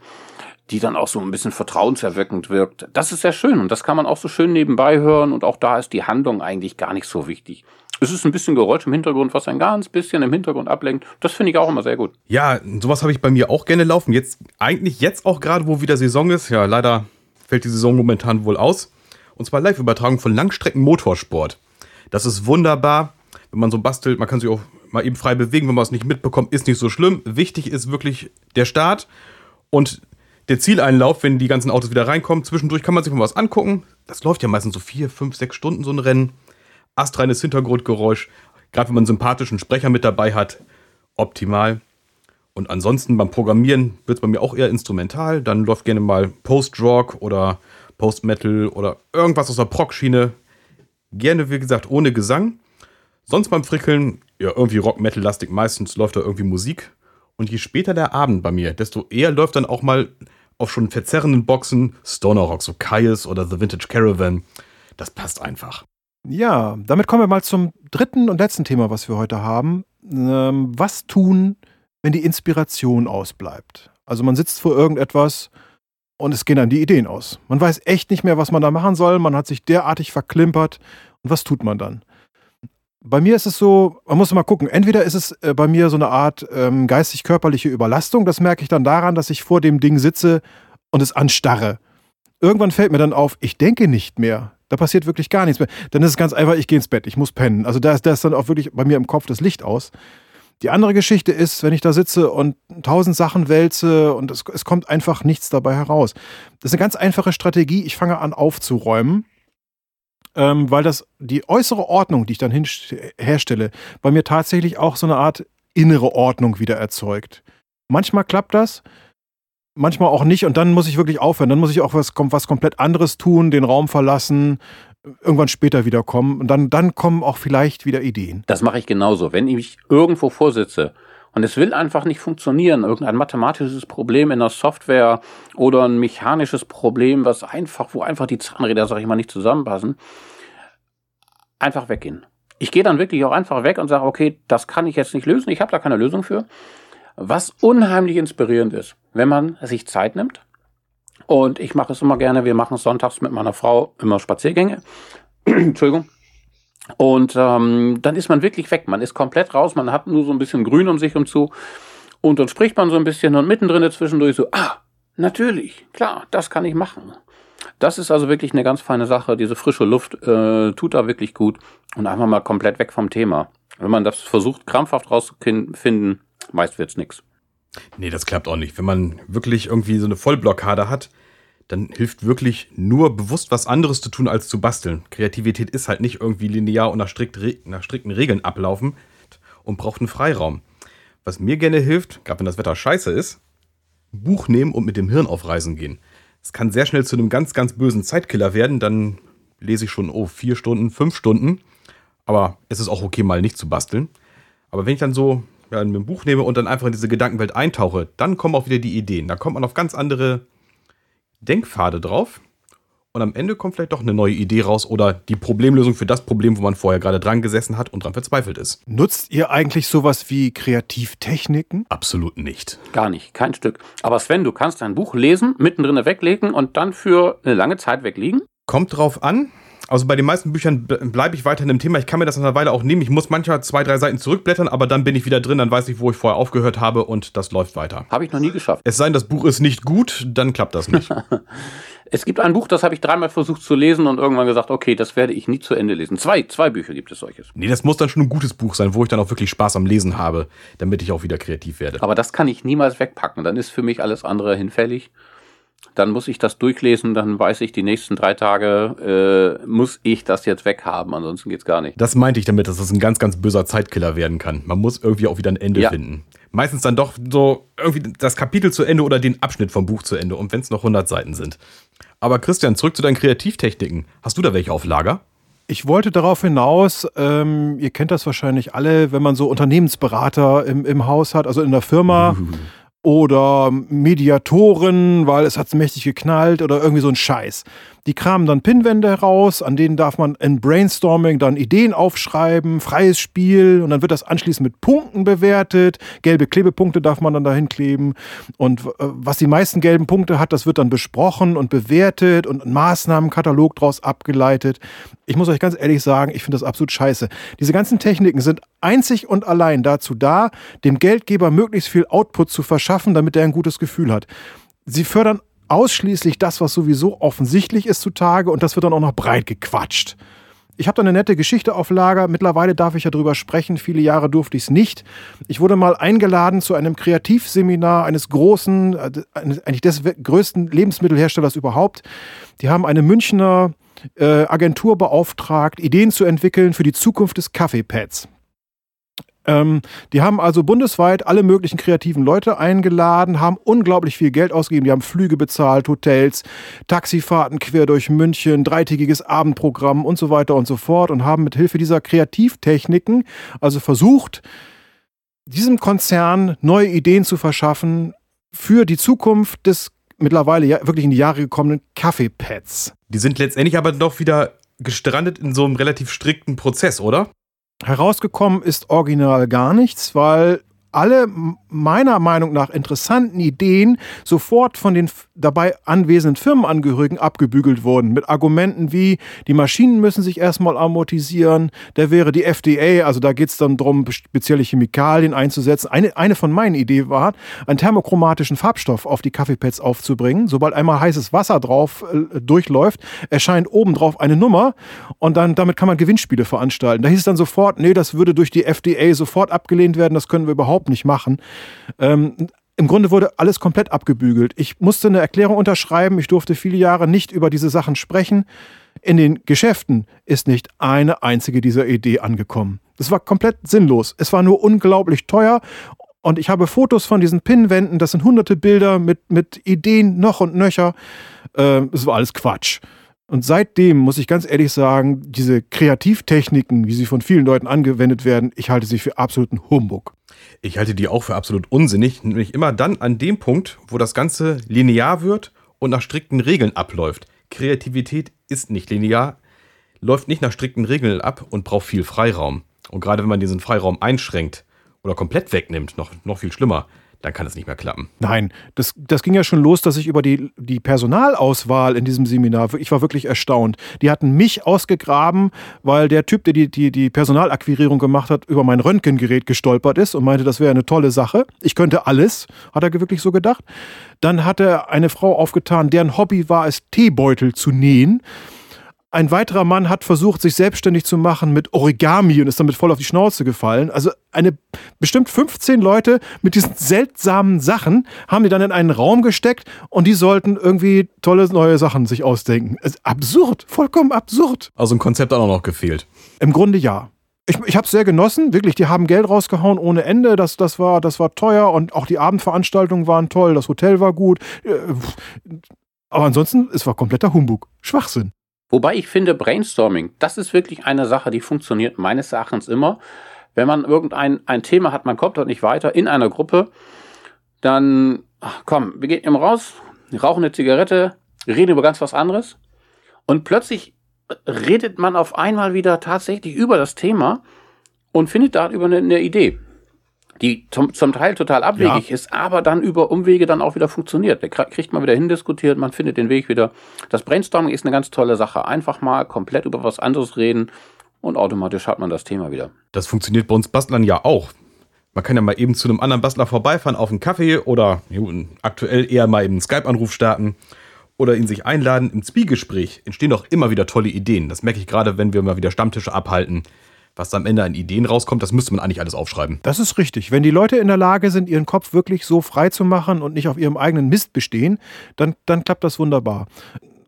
die dann auch so ein bisschen vertrauenserweckend wirkt, das ist sehr schön und das kann man auch so schön nebenbei hören und auch da ist die Handlung eigentlich gar nicht so wichtig. Es ist ein bisschen Geräusch im Hintergrund, was ein ganz bisschen im Hintergrund ablenkt. Das finde ich auch immer sehr gut. Ja, sowas habe ich bei mir auch gerne laufen. Jetzt, eigentlich jetzt auch gerade, wo wieder Saison ist. Ja, leider fällt die Saison momentan wohl aus. Und zwar Live-Übertragung von Langstrecken-Motorsport. Das ist wunderbar, wenn man so bastelt. Man kann sich auch mal eben frei bewegen, wenn man es nicht mitbekommt, ist nicht so schlimm. Wichtig ist wirklich der Start und der Zieleinlauf, wenn die ganzen Autos wieder reinkommen. Zwischendurch kann man sich mal was angucken. Das läuft ja meistens so vier, fünf, sechs Stunden so ein Rennen. Astreines Hintergrundgeräusch. Gerade wenn man einen sympathischen Sprecher mit dabei hat, optimal. Und ansonsten beim Programmieren wird es bei mir auch eher instrumental. Dann läuft gerne mal Post-Rock oder Post-Metal oder irgendwas aus der Prog-Schiene. Gerne, wie gesagt, ohne Gesang. Sonst beim Frickeln ja, irgendwie Rock-Metal-lastig. Meistens läuft da irgendwie Musik. Und je später der Abend bei mir, desto eher läuft dann auch mal auf schon verzerrenden Boxen Stoner Rock, so Kaius oder The Vintage Caravan. Das passt einfach. Ja, damit kommen wir mal zum dritten und letzten Thema, was wir heute haben. Ähm, was tun, wenn die Inspiration ausbleibt? Also man sitzt vor irgendetwas und es gehen dann die Ideen aus. Man weiß echt nicht mehr, was man da machen soll. Man hat sich derartig verklimpert. Und was tut man dann? Bei mir ist es so, man muss mal gucken, entweder ist es äh, bei mir so eine Art ähm, geistig-körperliche Überlastung, das merke ich dann daran, dass ich vor dem Ding sitze und es anstarre. Irgendwann fällt mir dann auf, ich denke nicht mehr. Da passiert wirklich gar nichts mehr. Dann ist es ganz einfach, ich gehe ins Bett, ich muss pennen. Also da ist, da ist dann auch wirklich bei mir im Kopf das Licht aus. Die andere Geschichte ist, wenn ich da sitze und tausend Sachen wälze und es, es kommt einfach nichts dabei heraus. Das ist eine ganz einfache Strategie. Ich fange an aufzuräumen ähm, weil das die äußere Ordnung, die ich dann herstelle, bei mir tatsächlich auch so eine Art innere Ordnung wieder erzeugt. Manchmal klappt das, manchmal auch nicht und dann muss ich wirklich aufhören. Dann muss ich auch was, was komplett anderes tun, den Raum verlassen, irgendwann später wiederkommen und dann, dann kommen auch vielleicht wieder Ideen. Das mache ich genauso. Wenn ich irgendwo vorsitze und es will einfach nicht funktionieren, irgendein mathematisches Problem in der Software oder ein mechanisches Problem, was einfach, wo einfach die Zahnräder, sag ich mal, nicht zusammenpassen, einfach weggehen. Ich gehe dann wirklich auch einfach weg und sage, okay, das kann ich jetzt nicht lösen, ich habe da keine Lösung für. Was unheimlich inspirierend ist, wenn man sich Zeit nimmt. Und ich mache es immer gerne, wir machen sonntags mit meiner Frau immer Spaziergänge. (clears throat) Entschuldigung. Und ähm, dann ist man wirklich weg. Man ist komplett raus, man hat nur so ein bisschen Grün um sich um zu. Und dann spricht man so ein bisschen und mittendrin zwischendurch so, ah, natürlich, klar, das kann ich machen. Das ist also wirklich eine ganz feine Sache. Diese frische Luft äh, tut da wirklich gut und einfach mal komplett weg vom Thema. Wenn man das versucht, krampfhaft rauszufinden, meist wird's nix. Nee, das klappt auch nicht. Wenn man wirklich irgendwie so eine Vollblockade hat, dann hilft wirklich nur bewusst was anderes zu tun, als zu basteln. Kreativität ist halt nicht irgendwie linear und nach, strikt, nach strikten Regeln ablaufen und braucht einen Freiraum. Was mir gerne hilft, gerade wenn das Wetter scheiße ist, ein Buch nehmen und mit dem Hirn auf Reisen gehen. Es kann sehr schnell zu einem ganz, ganz bösen Zeitkiller werden. Dann lese ich schon, oh, vier Stunden, fünf Stunden. Aber es ist auch okay, mal nicht zu basteln. Aber wenn ich dann so ja, ein Buch nehme und dann einfach in diese Gedankenwelt eintauche, dann kommen auch wieder die Ideen. Da kommt man auf ganz andere Denkpfade drauf. Und am Ende kommt vielleicht doch eine neue Idee raus oder die Problemlösung für das Problem, wo man vorher gerade dran gesessen hat und dran verzweifelt ist. Nutzt ihr eigentlich sowas wie Kreativtechniken? Absolut nicht. Gar nicht, kein Stück. Aber Sven, du kannst ein Buch lesen, mittendrin weglegen und dann für eine lange Zeit wegliegen? Kommt drauf an. Also bei den meisten Büchern bleibe ich weiterhin im Thema. Ich kann mir das nach einer Weile auch nehmen. Ich muss manchmal zwei, drei Seiten zurückblättern, aber dann bin ich wieder drin, dann weiß ich, wo ich vorher aufgehört habe und das läuft weiter. Habe ich noch nie geschafft. Es sei denn, das Buch ist nicht gut, dann klappt das nicht. (laughs) es gibt ein Buch, das habe ich dreimal versucht zu lesen und irgendwann gesagt, okay, das werde ich nie zu Ende lesen. Zwei, zwei Bücher gibt es solches. Nee, das muss dann schon ein gutes Buch sein, wo ich dann auch wirklich Spaß am Lesen habe, damit ich auch wieder kreativ werde. Aber das kann ich niemals wegpacken. Dann ist für mich alles andere hinfällig dann muss ich das durchlesen, dann weiß ich, die nächsten drei Tage äh, muss ich das jetzt weghaben, ansonsten geht's gar nicht. Das meinte ich damit, dass das ein ganz, ganz böser Zeitkiller werden kann. Man muss irgendwie auch wieder ein Ende ja. finden. Meistens dann doch so irgendwie das Kapitel zu Ende oder den Abschnitt vom Buch zu Ende und wenn es noch 100 Seiten sind. Aber Christian, zurück zu deinen Kreativtechniken. Hast du da welche auf Lager? Ich wollte darauf hinaus, ähm, ihr kennt das wahrscheinlich alle, wenn man so Unternehmensberater im, im Haus hat, also in der Firma. Uh oder Mediatoren, weil es hat mächtig geknallt oder irgendwie so ein Scheiß. Die kramen dann Pinwände heraus, an denen darf man in Brainstorming dann Ideen aufschreiben, freies Spiel und dann wird das anschließend mit Punkten bewertet. Gelbe Klebepunkte darf man dann dahin kleben und äh, was die meisten gelben Punkte hat, das wird dann besprochen und bewertet und ein Maßnahmenkatalog daraus abgeleitet. Ich muss euch ganz ehrlich sagen, ich finde das absolut scheiße. Diese ganzen Techniken sind einzig und allein dazu da, dem Geldgeber möglichst viel Output zu verschaffen, damit er ein gutes Gefühl hat. Sie fördern ausschließlich das, was sowieso offensichtlich ist zutage und das wird dann auch noch breit gequatscht. Ich habe da eine nette Geschichte auf Lager. Mittlerweile darf ich ja drüber sprechen. Viele Jahre durfte ich es nicht. Ich wurde mal eingeladen zu einem Kreativseminar eines großen, äh, eigentlich des größten Lebensmittelherstellers überhaupt. Die haben eine Münchner äh, Agentur beauftragt, Ideen zu entwickeln für die Zukunft des Kaffeepads. Ähm, die haben also bundesweit alle möglichen kreativen Leute eingeladen, haben unglaublich viel Geld ausgegeben. Die haben Flüge bezahlt, Hotels, Taxifahrten quer durch München, dreitägiges Abendprogramm und so weiter und so fort und haben mit Hilfe dieser Kreativtechniken also versucht, diesem Konzern neue Ideen zu verschaffen für die Zukunft des mittlerweile wirklich in die Jahre gekommenen Kaffeepads. Die sind letztendlich aber doch wieder gestrandet in so einem relativ strikten Prozess, oder? Herausgekommen ist original gar nichts, weil alle meiner Meinung nach interessanten Ideen sofort von den dabei anwesenden Firmenangehörigen abgebügelt wurden. Mit Argumenten wie, die Maschinen müssen sich erstmal amortisieren, da wäre die FDA, also da geht es dann darum, spezielle Chemikalien einzusetzen. Eine, eine von meinen Ideen war, einen thermochromatischen Farbstoff auf die Kaffeepads aufzubringen. Sobald einmal heißes Wasser drauf äh, durchläuft, erscheint obendrauf eine Nummer und dann damit kann man Gewinnspiele veranstalten. Da hieß es dann sofort, nee, das würde durch die FDA sofort abgelehnt werden, das können wir überhaupt überhaupt nicht machen. Ähm, im Grunde wurde alles komplett abgebügelt. Ich musste eine Erklärung unterschreiben. Ich durfte viele Jahre nicht über diese Sachen sprechen. In den Geschäften ist nicht eine einzige dieser Idee angekommen. Das war komplett sinnlos. Es war nur unglaublich teuer. Und ich habe Fotos von diesen Pinnwänden. Das sind hunderte Bilder mit, mit Ideen noch und nöcher. Ähm, es war alles Quatsch. Und seitdem muss ich ganz ehrlich sagen, diese Kreativtechniken, wie sie von vielen Leuten angewendet werden, ich halte sie für absoluten Humbug. Ich halte die auch für absolut unsinnig, nämlich immer dann an dem Punkt, wo das Ganze linear wird und nach strikten Regeln abläuft. Kreativität ist nicht linear, läuft nicht nach strikten Regeln ab und braucht viel Freiraum. Und gerade wenn man diesen Freiraum einschränkt oder komplett wegnimmt, noch, noch viel schlimmer, dann kann es nicht mehr klappen. Nein, das, das ging ja schon los, dass ich über die, die Personalauswahl in diesem Seminar, ich war wirklich erstaunt. Die hatten mich ausgegraben, weil der Typ, der die, die, die Personalakquirierung gemacht hat, über mein Röntgengerät gestolpert ist und meinte, das wäre eine tolle Sache. Ich könnte alles, hat er wirklich so gedacht. Dann hat er eine Frau aufgetan, deren Hobby war es, Teebeutel zu nähen. Ein weiterer Mann hat versucht, sich selbstständig zu machen mit Origami und ist damit voll auf die Schnauze gefallen. Also eine bestimmt 15 Leute mit diesen seltsamen Sachen haben die dann in einen Raum gesteckt und die sollten irgendwie tolle neue Sachen sich ausdenken. absurd, vollkommen absurd. Also ein Konzept hat auch noch gefehlt. Im Grunde ja. Ich, ich habe es sehr genossen, wirklich. Die haben Geld rausgehauen ohne Ende. Das, das, war, das war teuer und auch die Abendveranstaltungen waren toll. Das Hotel war gut. Äh, aber ansonsten, es war kompletter Humbug. Schwachsinn. Wobei ich finde, Brainstorming, das ist wirklich eine Sache, die funktioniert meines Erachtens immer. Wenn man irgendein ein Thema hat, man kommt dort nicht weiter in einer Gruppe, dann ach, komm, wir gehen immer raus, rauchen eine Zigarette, reden über ganz was anderes und plötzlich redet man auf einmal wieder tatsächlich über das Thema und findet darüber eine, eine Idee die zum, zum Teil total abwegig ja. ist, aber dann über Umwege dann auch wieder funktioniert. Da kriegt man wieder hindiskutiert, man findet den Weg wieder. Das Brainstorming ist eine ganz tolle Sache. Einfach mal komplett über was anderes reden und automatisch hat man das Thema wieder. Das funktioniert bei uns Bastlern ja auch. Man kann ja mal eben zu einem anderen Bastler vorbeifahren auf einen Kaffee oder aktuell eher mal eben einen Skype-Anruf starten oder ihn sich einladen. Im Zwiegespräch entstehen doch immer wieder tolle Ideen. Das merke ich gerade, wenn wir mal wieder Stammtische abhalten was am Ende an Ideen rauskommt, das müsste man eigentlich alles aufschreiben. Das ist richtig. Wenn die Leute in der Lage sind, ihren Kopf wirklich so frei zu machen und nicht auf ihrem eigenen Mist bestehen, dann, dann klappt das wunderbar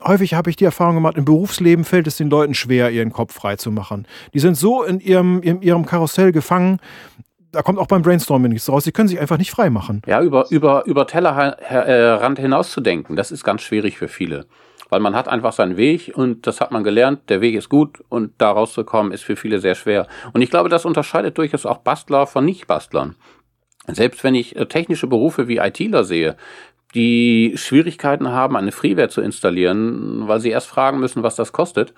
häufig habe ich die Erfahrung gemacht, im Berufsleben fällt es den Leuten schwer, ihren Kopf frei zu machen. Die sind so in ihrem, in ihrem Karussell gefangen, da kommt auch beim Brainstorming nichts raus. Sie können sich einfach nicht frei machen. Ja, über, über, über Tellerrand hinauszudenken, das ist ganz schwierig für viele weil man hat einfach seinen Weg und das hat man gelernt, der Weg ist gut und da rauszukommen ist für viele sehr schwer. Und ich glaube, das unterscheidet durchaus auch Bastler von Nicht-Bastlern. Selbst wenn ich äh, technische Berufe wie ITler sehe, die Schwierigkeiten haben, eine Freeware zu installieren, weil sie erst fragen müssen, was das kostet,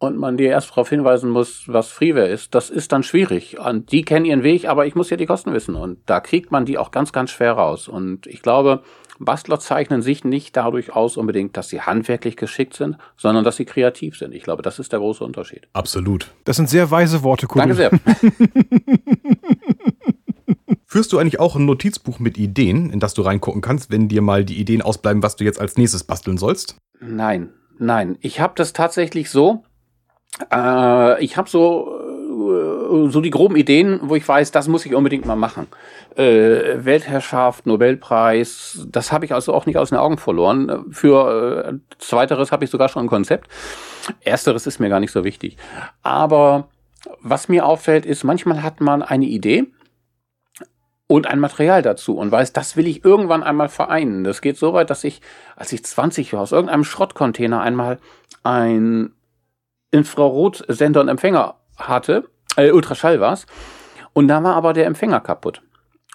und man dir erst darauf hinweisen muss, was Freeware ist, das ist dann schwierig. Und die kennen ihren Weg, aber ich muss ja die Kosten wissen. Und da kriegt man die auch ganz, ganz schwer raus. Und ich glaube, Bastler zeichnen sich nicht dadurch aus unbedingt, dass sie handwerklich geschickt sind, sondern dass sie kreativ sind. Ich glaube, das ist der große Unterschied. Absolut. Das sind sehr weise Worte, Kumpel. Danke sehr. (laughs) Führst du eigentlich auch ein Notizbuch mit Ideen, in das du reingucken kannst, wenn dir mal die Ideen ausbleiben, was du jetzt als nächstes basteln sollst? Nein, nein. Ich habe das tatsächlich so. Äh, ich habe so so die groben Ideen, wo ich weiß, das muss ich unbedingt mal machen. Äh, Weltherrschaft, Nobelpreis, das habe ich also auch nicht aus den Augen verloren. Für äh, zweiteres habe ich sogar schon ein Konzept. Ersteres ist mir gar nicht so wichtig. Aber was mir auffällt, ist, manchmal hat man eine Idee und ein Material dazu und weiß, das will ich irgendwann einmal vereinen. Das geht so weit, dass ich, als ich 20 war, aus irgendeinem Schrottcontainer einmal ein Infrarotsender und Empfänger hatte, äh, Ultraschall war's, und da war aber der Empfänger kaputt.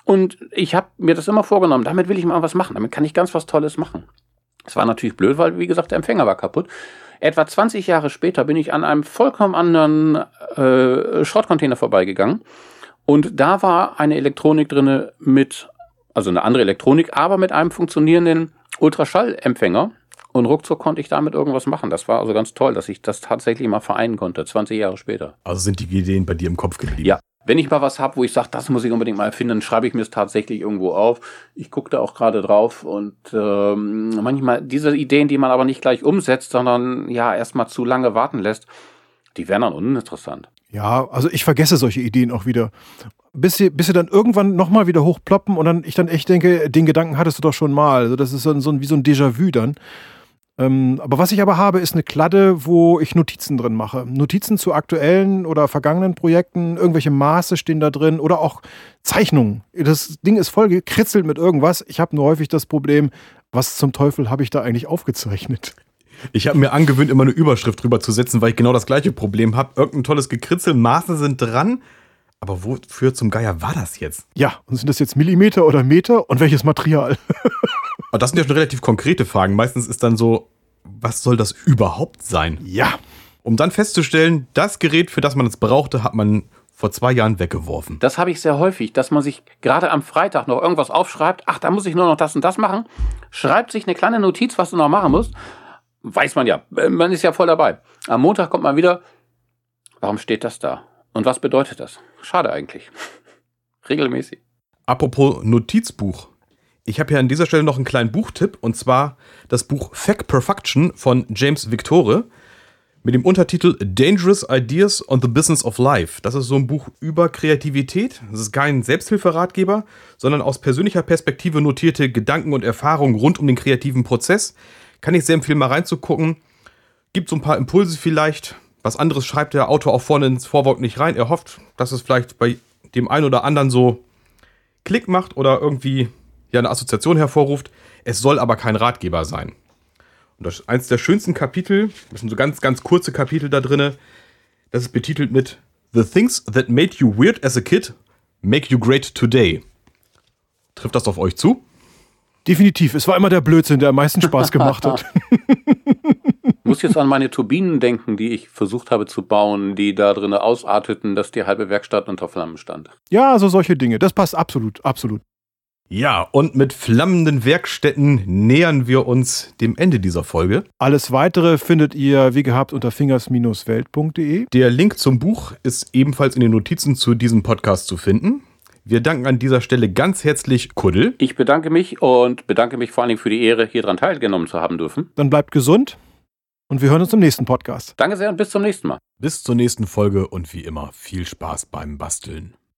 Und ich habe mir das immer vorgenommen, damit will ich mal was machen, damit kann ich ganz was Tolles machen. Es war natürlich blöd, weil, wie gesagt, der Empfänger war kaputt. Etwa 20 Jahre später bin ich an einem vollkommen anderen äh, Schrottcontainer vorbeigegangen. Und da war eine Elektronik drinne mit, also eine andere Elektronik, aber mit einem funktionierenden Ultraschallempfänger. Und ruckzuck konnte ich damit irgendwas machen. Das war also ganz toll, dass ich das tatsächlich mal vereinen konnte, 20 Jahre später. Also sind die Ideen bei dir im Kopf geblieben? Ja, wenn ich mal was habe, wo ich sage, das muss ich unbedingt mal erfinden, dann schreibe ich mir es tatsächlich irgendwo auf. Ich gucke da auch gerade drauf und ähm, manchmal diese Ideen, die man aber nicht gleich umsetzt, sondern ja erstmal zu lange warten lässt, die wären dann uninteressant. Ja, also ich vergesse solche Ideen auch wieder. Bis sie, bis sie dann irgendwann nochmal wieder hochploppen und dann ich dann echt denke, den Gedanken hattest du doch schon mal. Also das ist so, so wie so ein Déjà-vu dann. Ähm, aber was ich aber habe, ist eine Kladde, wo ich Notizen drin mache. Notizen zu aktuellen oder vergangenen Projekten, irgendwelche Maße stehen da drin oder auch Zeichnungen. Das Ding ist voll gekritzelt mit irgendwas. Ich habe nur häufig das Problem, was zum Teufel habe ich da eigentlich aufgezeichnet? Ich habe mir angewöhnt, immer eine Überschrift drüber zu setzen, weil ich genau das gleiche Problem habe. Irgendein tolles Gekritzel, Maße sind dran. Aber wofür zum Geier war das jetzt? Ja, und sind das jetzt Millimeter oder Meter und welches Material? (laughs) Aber das sind ja schon relativ konkrete Fragen. Meistens ist dann so, was soll das überhaupt sein? Ja. Um dann festzustellen, das Gerät, für das man es brauchte, hat man vor zwei Jahren weggeworfen. Das habe ich sehr häufig, dass man sich gerade am Freitag noch irgendwas aufschreibt. Ach, da muss ich nur noch das und das machen. Schreibt sich eine kleine Notiz, was du noch machen musst. Weiß man ja. Man ist ja voll dabei. Am Montag kommt man wieder. Warum steht das da? Und was bedeutet das? Schade eigentlich. (laughs) Regelmäßig. Apropos Notizbuch. Ich habe hier an dieser Stelle noch einen kleinen Buchtipp und zwar das Buch Fact Perfection von James Victore mit dem Untertitel Dangerous Ideas on the Business of Life. Das ist so ein Buch über Kreativität. Das ist kein Selbsthilferatgeber, sondern aus persönlicher Perspektive notierte Gedanken und Erfahrungen rund um den kreativen Prozess. Kann ich sehr empfehlen, mal reinzugucken. Gibt so ein paar Impulse vielleicht. Was anderes schreibt der Autor auch vorne ins Vorwort nicht rein. Er hofft, dass es vielleicht bei dem einen oder anderen so Klick macht oder irgendwie ja eine Assoziation hervorruft. Es soll aber kein Ratgeber sein. Und das ist eins der schönsten Kapitel, das sind so ganz, ganz kurze Kapitel da drin. Das ist betitelt mit The Things That Made You Weird as a Kid Make You Great Today. Trifft das auf euch zu? Definitiv. Es war immer der Blödsinn, der am meisten Spaß gemacht hat. Ich (laughs) (laughs) muss jetzt an meine Turbinen denken, die ich versucht habe zu bauen, die da drin ausarteten, dass die halbe Werkstatt unter Flammen stand. Ja, also solche Dinge. Das passt absolut, absolut. Ja, und mit flammenden Werkstätten nähern wir uns dem Ende dieser Folge. Alles weitere findet ihr wie gehabt unter fingers-welt.de. Der Link zum Buch ist ebenfalls in den Notizen zu diesem Podcast zu finden. Wir danken an dieser Stelle ganz herzlich Kuddel. Ich bedanke mich und bedanke mich vor allen Dingen für die Ehre, hier dran teilgenommen zu haben dürfen. Dann bleibt gesund und wir hören uns im nächsten Podcast. Danke sehr und bis zum nächsten Mal. Bis zur nächsten Folge und wie immer viel Spaß beim Basteln.